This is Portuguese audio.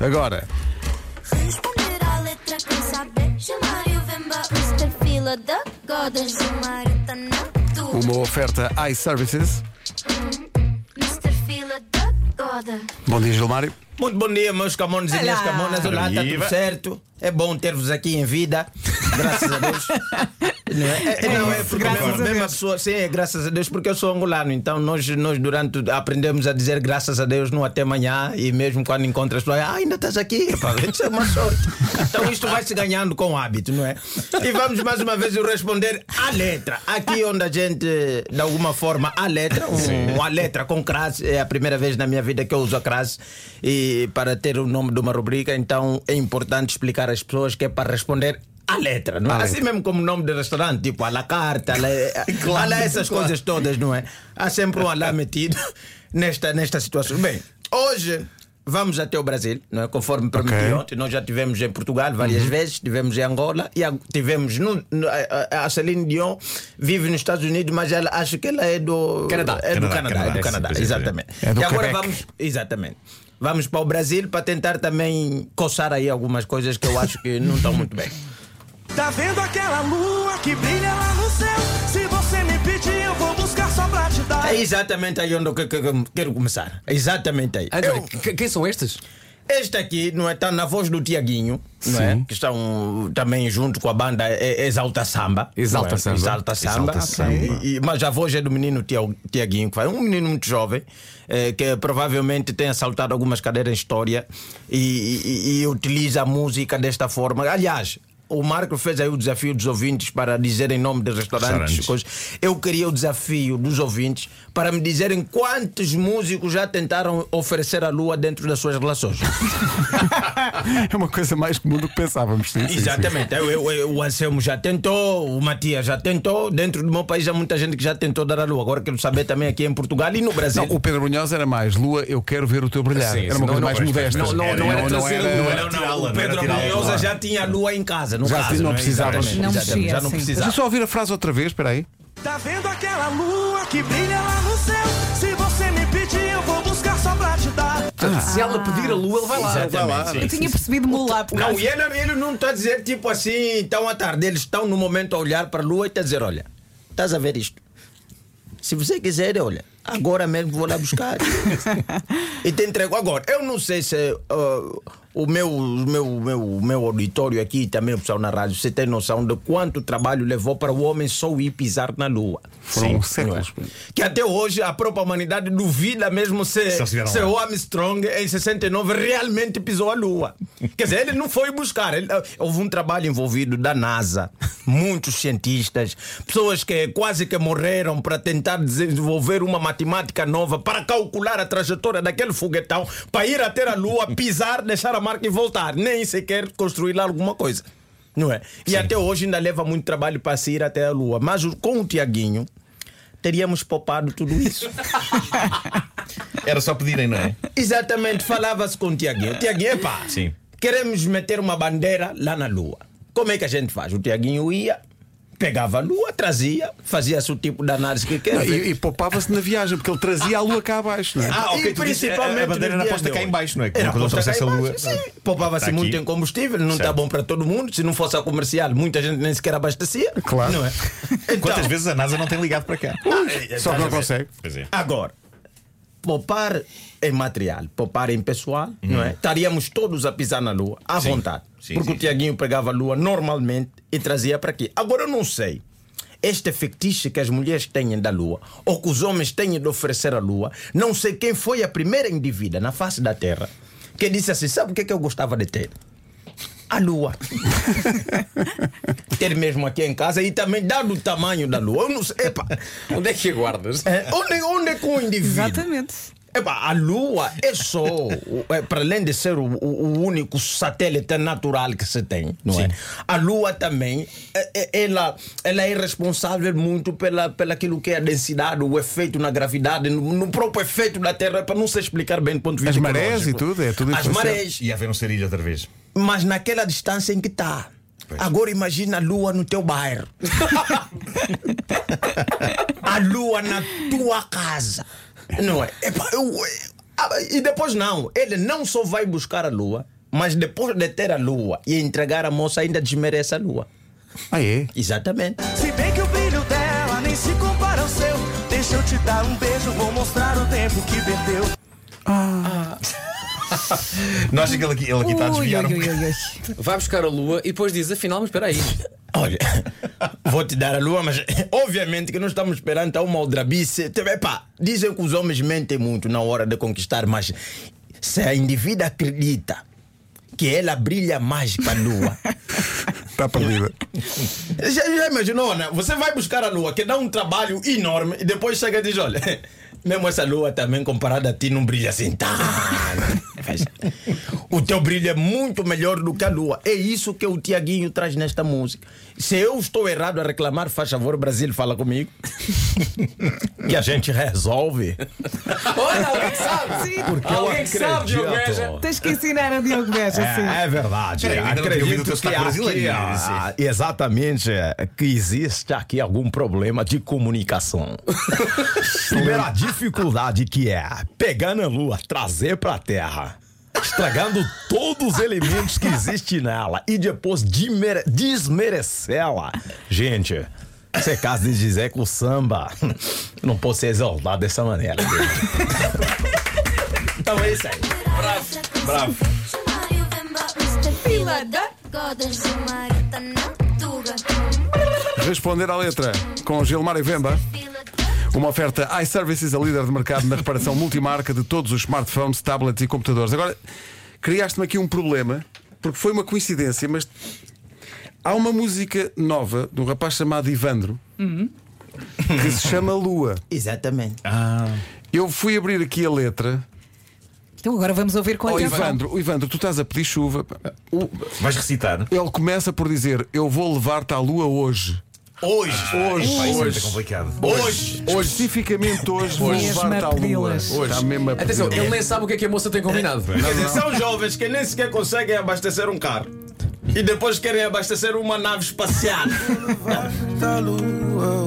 Agora, Responder à letra quem saber Chamar e o Vemba Mr. Fila da Goda Gilmar na tua uma oferta iServices. Mr. Fila da Goda Bom dia, Gilmário. Muito bom dia, meus camões e minhas camonas. Olá, está tudo certo? É bom ter-vos aqui em vida, graças a Deus. Não é, É- não, é porque mesmo, a mesmo a pessoa, sim, é graças a Deus, porque eu sou angolano, então nós, nós durante aprendemos a dizer graças a Deus no até amanhã e mesmo quando encontras pessoas, ah, ainda estás aqui, pá, isso é uma sorte. Então isto vai se ganhando com hábito, não é? E vamos mais uma vez responder à letra. Aqui onde a gente, de alguma forma, a letra, um, a letra com crase, é a primeira vez na minha vida que eu uso a crase e para ter o nome de uma rubrica, então é importante explicar às pessoas que é para responder à letra, não é? Assim mesmo como nome de restaurante, tipo à la carte, à la, à la essas coisas todas, não é? Há sempre um alá metido nesta, nesta situação. Bem, hoje vamos até o Brasil, não é? Conforme prometi Ok. ontem, nós já tivemos em Portugal várias vezes, tivemos em Angola e tivemos no, no- a- Celine Dion vive nos Estados Unidos, mas ela acho que ela é do Canadá. é do Canadá, Canadá, Canadá, é do Canadá, exatamente. É do e agora Quebec. vamos, exatamente. Vamos para o Brasil para tentar também coçar aí algumas coisas que eu acho que não estão muito bem. Tá vendo aquela lua que brilha lá no céu? Se você me pedir, eu vou buscar só pra te dar. É exatamente aí onde eu que- que- que- quero começar. É exatamente aí. André, Eu- que- quem são estes? este aqui não é está na voz do Tiaguinho, não é? Que estão também junto com a banda é- Exalta Samba. Exalta é? Samba. Exalta Samba. Exalta Samba. E- e- mas a voz é do menino Tia- Tiaguinho, que faz um menino muito jovem, eh, que provavelmente tem assaltado algumas cadeiras em história e, e- e utiliza a música desta forma. Aliás. O Marco fez aí o desafio dos ouvintes para dizer em nome de restaurantes. Restaurantes. Coisas. Eu queria o desafio dos ouvintes para me dizerem quantos músicos já tentaram oferecer a lua dentro das suas relações. É uma coisa mais comum do que pensávamos. Sim, sim, sim. Exatamente. Eu, eu- eu- o Anselmo já tentou, o Matias já tentou. Dentro do meu país há muita gente que já tentou dar a lua. Agora quero saber também aqui em Portugal e no Brasil. Não, o Pedro Munhoz era mais Lua, eu quero ver o teu brilhar. Sim, era uma não, coisa não, mais modesta. não, não, não era trazer era- a Lua, não, não, o não era Pedro tirá-la, Brunhosa claro. já tinha a lua em casa, no Já caso. não é? precisava. Não mexia já não. Deixa precisava. eu só ouvir a frase outra vez, espera aí. Tá vendo aquela lua que brilha lá no céu? Se você me pedir, eu vou buscar só pra te dar. Se ela pedir a lua, ele vai lá. Exatamente, sim. Eu tinha percebido mulá por Não, e ele, ele não está a dizer tipo assim, tão à tarde. Eles estão no momento a olhar para a lua e está a dizer: Olha, estás a ver isto? Se você quiser, olha, agora mesmo vou lá buscar. e te entrego agora. Eu não sei se uh, o meu, o meu, o meu, o meu auditório aqui, também o pessoal na rádio, você tem noção de quanto trabalho levou para o homem só ir pisar na lua. Foram séculos. Que até hoje a própria humanidade duvida mesmo se, Se se o Armstrong em 69 realmente pisou a Lua. Quer dizer, ele não foi buscar. ele- eh, houve um trabalho envolvido da NASA, muitos cientistas, pessoas que quase que morreram para tentar desenvolver uma matemática nova para calcular a trajetória daquele foguetão para ir até a Lua, pisar, deixar a marca e voltar. Nem sequer construir lá alguma coisa. Não é? E até hoje ainda leva muito trabalho para se ir até a Lua. Mas com o Tiaguinho, teríamos poupado tudo isso. Era só pedirem, não é? Exatamente, falava-se com o Tiaguinho. Tiaguinho, epá, Sim. queremos meter uma bandeira lá na Lua. Como é que a gente faz? O Tiaguinho ia, pegava a Lua, trazia, fazia-se o tipo de análise que quer. Não, E, e poupava-se na viagem, porque ele trazia a lua cá abaixo, não é? Ah, ok, E principalmente a- a bandeira era posta cá hoje. em baixo, não é? Era Quando ele posta cá trouxesse a lua. sim. Poupava-se Está muito aqui. em combustível, não está bom para todo mundo. Se não fosse a comercial, muita gente nem sequer abastecia. Claro. Não é? Então, Quantas vezes a NASA não tem ligado para cá? Só que não consegue. Pois é. Agora, poupar em material, poupar em pessoal, não é? Estaríamos todos a pisar na lua, à Sim. vontade. Sim, porque sim, o Tiaguinho pegava a lua normalmente e trazia para aqui. Agora eu não sei. Este fetiche que as mulheres têm da lua, ou que os homens têm de oferecer à lua, não sei quem foi a primeira indivídua na face da terra que disse assim: sabe o que é que eu gostava de ter? A lua. ter mesmo aqui em casa e também dado o tamanho da lua. Eu não sei. Epa, Onde é que guardas? é, onde, onde é que o indivíduo? Exatamente. Epá, a Lua é só, é, para além de ser o, o- único satélite natural que se tem, não é? A Lua também, é- é- ela, ela é responsável muito pela, pela aquilo que é a densidade, o efeito na gravidade, no, no próprio efeito da Terra, para não se explicar bem do ponto de vista As marés e tudo, é tudo As marés, E haver um sarilho outra vez. Mas naquela distância em que está. Agora imagina a lua no teu bairro. a lua na tua casa. Não é? Epá, eu- Ah, e depois não, ele não só vai buscar a lua, mas depois de ter a lua e entregar a moça, ainda desmerece a lua. Ah, é? Exatamente. Se bem que o brilho dela nem se compara ao seu. Deixa eu te dar um beijo, vou mostrar o tempo que perdeu. Não acha que ele aqui, ele aqui está a Ui, desviar um ui, bocado? ui, ui. Vai buscar a lua e depois diz: afinal, mas espera aí. Olha, vou te dar a lua, mas obviamente que não estamos esperando a uma aldrabice. Epá, dizem que os homens mentem muito na hora de conquistar, mas se a indivídua acredita que ela brilha mais que a lua. Está perdida. Já, já imaginou, né? Você vai buscar a lua, que dá um trabalho enorme, e depois chega e diz: olha, mesmo essa lua também comparada a ti não brilha assim tanto. weiß. O teu brilho é muito melhor do que a lua. É isso que o Tiaguinho traz nesta música. Se eu estou errado a reclamar, faz favor, Brasil, fala comigo. que a gente resolve. Olha, alguém que sabe! Sim. Porque Alguém que sabe, Diogo acredito. Beja. Tens que ensinar a Diogo Beja, sim. É, é verdade. Peraí, ainda não tinha ouvido o teu sotaque brasileiro, ah, exatamente é, que existe aqui algum problema de comunicação. Primeira dificuldade que é pegar na lua, trazer pra terra. Estragando todos os elementos que existem nela e depois desmere- desmerecê-la. Gente, você é caso de dizer que o samba não pode ser exaltado dessa maneira. então é isso aí. Bravo, bravo. Responder à letra com Gilmar e Vemba. Uma oferta iServices, a líder de mercado na reparação multimarca de todos os smartphones, tablets e computadores. Agora, criaste-me aqui um problema, porque foi uma coincidência, mas há uma música nova de um rapaz chamado Ivandro que se chama Lua. Exatamente. Eu fui abrir aqui a letra. Então agora vamos ouvir com Oh, atenção. Ivandro, oh, Ivandro, tu estás a pedir chuva. O- Vais recitar? Ele começa por dizer: Eu vou levar-te à lua hoje. Hoje, Hoje, isso é muito complicado. hoje. Hoje, especificamente hoje, vou Mesmo levar-te a à lua. pedi-las. Hoje. Está mesmo a Atenção, pedi-las. ele nem sabe o que é que a moça tem combinado. São jovens que nem sequer conseguem abastecer um carro. E depois querem abastecer uma nave espacial. Da lua,